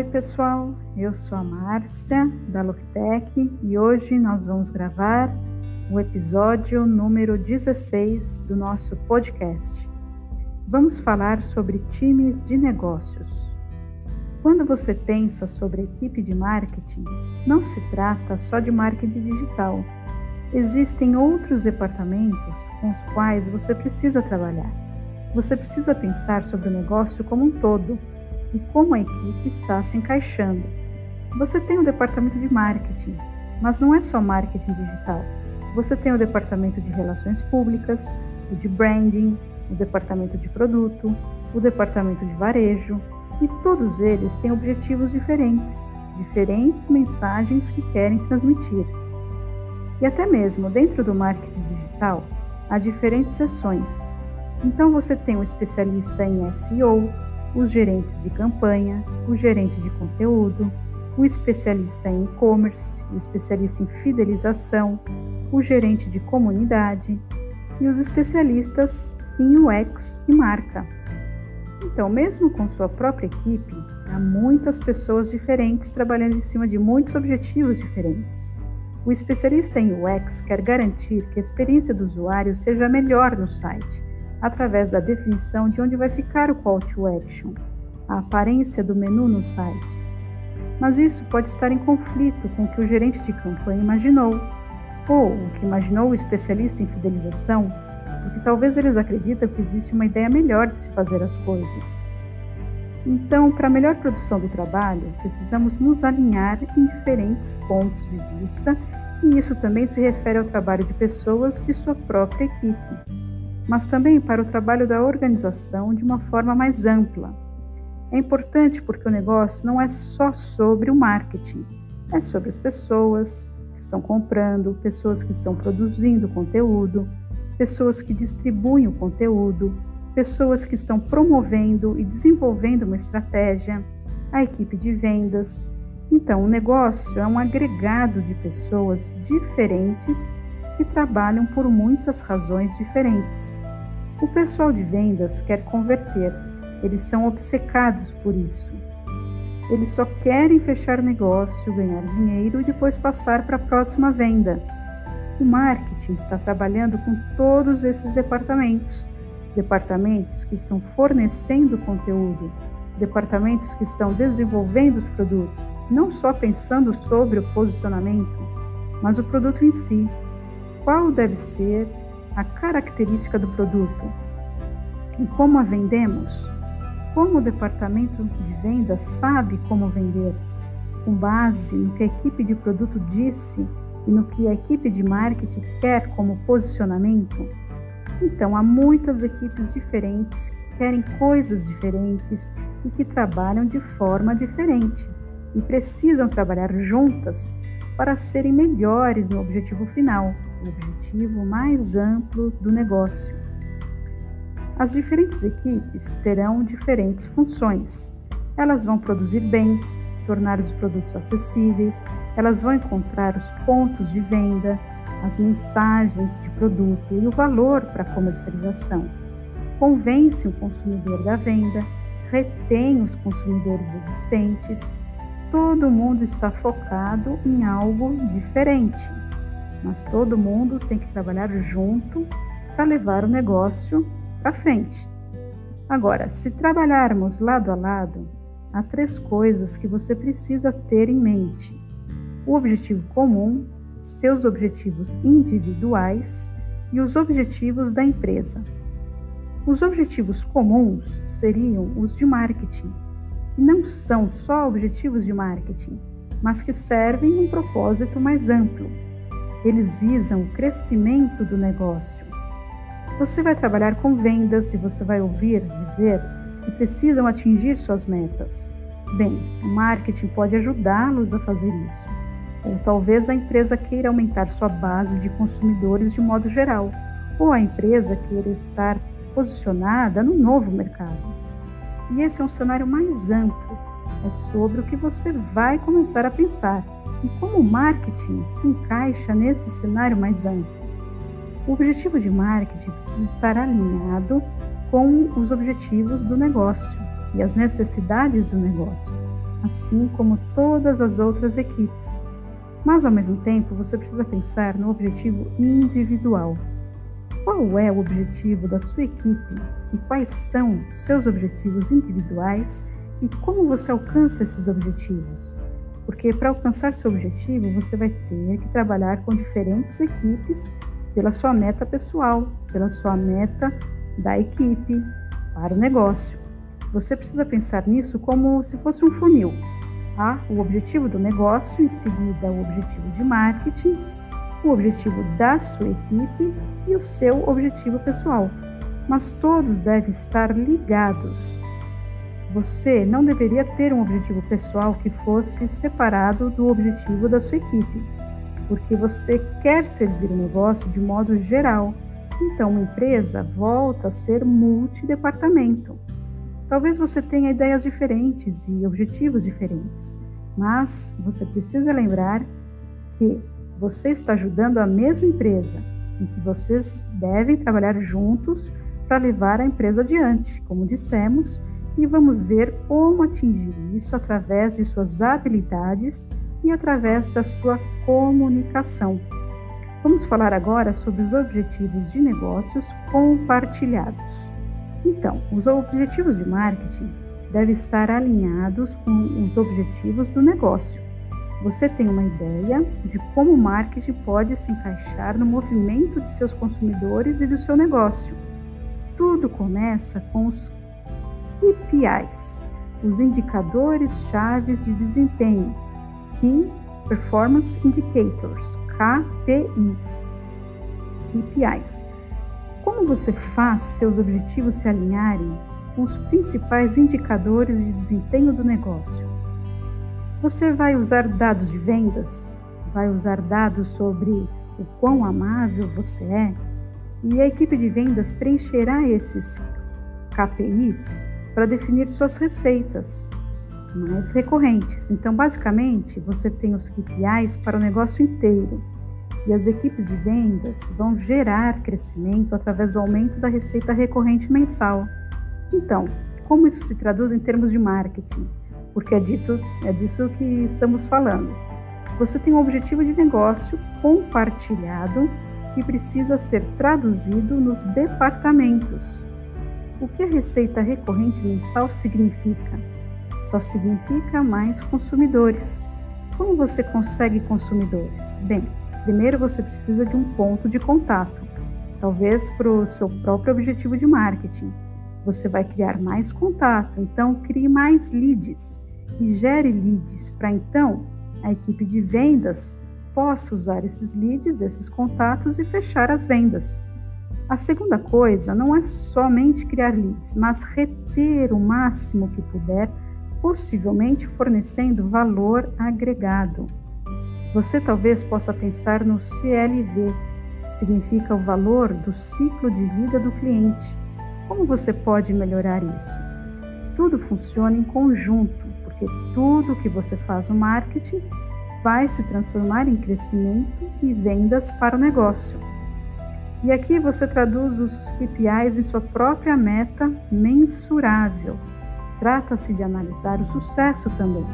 Oi, pessoal. Eu sou a Márcia da Loctec e hoje nós vamos gravar o episódio número 16 do nosso podcast. Vamos falar sobre times de negócios. Quando você pensa sobre equipe de marketing, não se trata só de marketing digital. Existem outros departamentos com os quais você precisa trabalhar. Você precisa pensar sobre o negócio como um todo e como a equipe está se encaixando. Você tem o departamento de marketing, mas não é só marketing digital. Você tem o departamento de relações públicas, o de branding, o departamento de produto, o departamento de varejo, e todos eles têm objetivos diferentes, diferentes mensagens que querem transmitir. E até mesmo dentro do marketing digital, há diferentes seções. Então você tem um especialista em SEO, os gerentes de campanha, o gerente de conteúdo, o especialista em e-commerce, o especialista em fidelização, o gerente de comunidade e os especialistas em UX e marca. Então, mesmo com sua própria equipe, há muitas pessoas diferentes trabalhando em cima de muitos objetivos diferentes. O especialista em UX quer garantir que a experiência do usuário seja melhor no site através da definição de onde vai ficar o call to action, a aparência do menu no site. Mas isso pode estar em conflito com o que o gerente de campanha imaginou, ou o que imaginou o especialista em fidelização, porque talvez eles acreditam que existe uma ideia melhor de se fazer as coisas. Então, para a melhor produção do trabalho, precisamos nos alinhar em diferentes pontos de vista, e isso também se refere ao trabalho de pessoas de sua própria equipe mas também para o trabalho da organização de uma forma mais ampla. É importante porque o negócio não é só sobre o marketing, é sobre as pessoas que estão comprando, pessoas que estão produzindo conteúdo, pessoas que distribuem o conteúdo, pessoas que estão promovendo e desenvolvendo uma estratégia, a equipe de vendas. Então, o negócio é um agregado de pessoas diferentes que trabalham por muitas razões diferentes. O pessoal de vendas quer converter, eles são obcecados por isso. Eles só querem fechar negócio, ganhar dinheiro e depois passar para a próxima venda. O marketing está trabalhando com todos esses departamentos departamentos que estão fornecendo conteúdo, departamentos que estão desenvolvendo os produtos, não só pensando sobre o posicionamento, mas o produto em si, qual deve ser a característica do produto? E como a vendemos, como o departamento de vendas sabe como vender, com base no que a equipe de produto disse e no que a equipe de marketing quer como posicionamento. Então, há muitas equipes diferentes que querem coisas diferentes e que trabalham de forma diferente e precisam trabalhar juntas para serem melhores no objetivo final objetivo mais amplo do negócio. As diferentes equipes terão diferentes funções. Elas vão produzir bens, tornar os produtos acessíveis, elas vão encontrar os pontos de venda, as mensagens de produto e o valor para a comercialização. Convence o consumidor da venda, retém os consumidores existentes. Todo mundo está focado em algo diferente mas todo mundo tem que trabalhar junto para levar o negócio para frente. Agora, se trabalharmos lado a lado, há três coisas que você precisa ter em mente: o objetivo comum, seus objetivos individuais e os objetivos da empresa. Os objetivos comuns seriam os de marketing, que não são só objetivos de marketing, mas que servem um propósito mais amplo eles visam o crescimento do negócio. Você vai trabalhar com vendas e você vai ouvir dizer que precisam atingir suas metas. Bem, o marketing pode ajudá-los a fazer isso. Ou talvez a empresa queira aumentar sua base de consumidores de modo geral, ou a empresa queira estar posicionada no novo mercado. E esse é um cenário mais amplo, é sobre o que você vai começar a pensar e como o marketing se encaixa nesse cenário mais amplo. O objetivo de marketing precisa estar alinhado com os objetivos do negócio e as necessidades do negócio. assim como todas as outras equipes. Mas ao mesmo tempo, você precisa pensar no objetivo individual. Qual é o objetivo da sua equipe e quais são seus objetivos individuais e como você alcança esses objetivos? Porque para alcançar seu objetivo, você vai ter que trabalhar com diferentes equipes pela sua meta pessoal, pela sua meta da equipe para o negócio. Você precisa pensar nisso como se fosse um funil. Tá? O objetivo do negócio, em seguida o objetivo de marketing, o objetivo da sua equipe e o seu objetivo pessoal. Mas todos devem estar ligados. Você não deveria ter um objetivo pessoal que fosse separado do objetivo da sua equipe, porque você quer servir o negócio de modo geral. Então, uma empresa volta a ser multidepartamento. Talvez você tenha ideias diferentes e objetivos diferentes, mas você precisa lembrar que você está ajudando a mesma empresa e que vocês devem trabalhar juntos para levar a empresa adiante, como dissemos, e vamos ver como atingir isso através de suas habilidades e através da sua comunicação. Vamos falar agora sobre os objetivos de negócios compartilhados. Então, os objetivos de marketing devem estar alinhados com os objetivos do negócio. Você tem uma ideia de como o marketing pode se encaixar no movimento de seus consumidores e do seu negócio. Tudo começa com os KPIs, os indicadores chaves de desempenho, Key Performance Indicators, KPIs. Como você faz seus objetivos se alinharem com os principais indicadores de desempenho do negócio? Você vai usar dados de vendas? Vai usar dados sobre o quão amável você é? E a equipe de vendas preencherá esses KPIs para definir suas receitas mais recorrentes. Então, basicamente, você tem os KPIs para o negócio inteiro e as equipes de vendas vão gerar crescimento através do aumento da receita recorrente mensal. Então, como isso se traduz em termos de marketing? Porque é disso, é disso que estamos falando. Você tem um objetivo de negócio compartilhado que precisa ser traduzido nos departamentos. O que a receita recorrente mensal significa? Só significa mais consumidores. Como você consegue consumidores? Bem, Primeiro você precisa de um ponto de contato, talvez para o seu próprio objetivo de marketing. Você vai criar mais contato, então crie mais leads e gere leads para então a equipe de vendas possa usar esses leads, esses contatos e fechar as vendas. A segunda coisa não é somente criar leads, mas reter o máximo que puder, possivelmente fornecendo valor agregado. Você talvez possa pensar no CLV, significa o valor do ciclo de vida do cliente. Como você pode melhorar isso? Tudo funciona em conjunto, porque tudo que você faz no marketing vai se transformar em crescimento e vendas para o negócio. E aqui você traduz os KPIs em sua própria meta mensurável. Trata-se de analisar o sucesso também.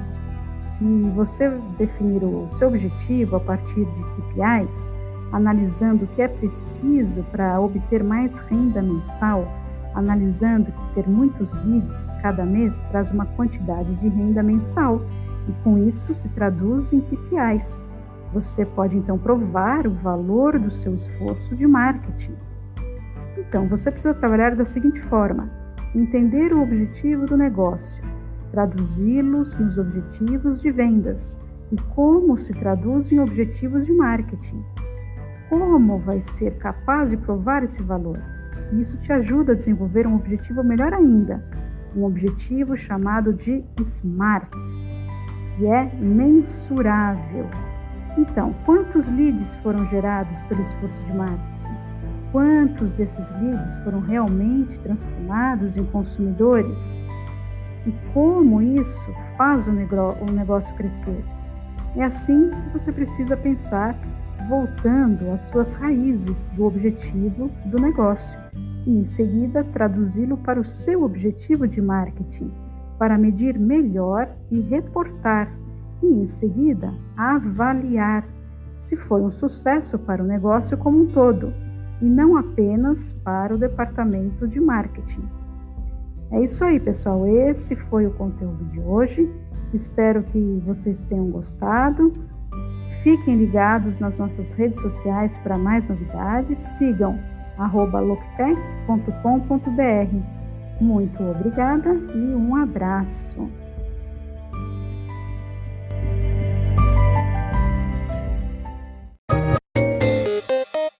Se você definir o seu objetivo a partir de KPIs, analisando o que é preciso para obter mais renda mensal, analisando que ter muitos leads cada mês traz uma quantidade de renda mensal e com isso se traduz em KPIs. Você pode então provar o valor do seu esforço de marketing. Então, você precisa trabalhar da seguinte forma: entender o objetivo do negócio, traduzi-los nos objetivos de vendas e como se traduz em objetivos de marketing. Como vai ser capaz de provar esse valor? Isso te ajuda a desenvolver um objetivo melhor ainda, um objetivo chamado de SMART, que é mensurável. Então, quantos leads foram gerados pelo esforço de marketing? Quantos desses leads foram realmente transformados em consumidores? e como isso faz o negócio crescer. É assim que você precisa pensar, voltando às suas raízes do objetivo do negócio e, em seguida, traduzi-lo para o seu objetivo de marketing. para medir melhor e reportar, e em seguida avaliar se foi um sucesso para o negócio como um todo e não apenas para o departamento de marketing. É isso aí, pessoal. Esse foi o conteúdo de hoje. Espero que vocês tenham gostado. Fiquem ligados nas nossas redes sociais para mais novidades. Sigam loctech.com.br. Muito obrigada e um abraço.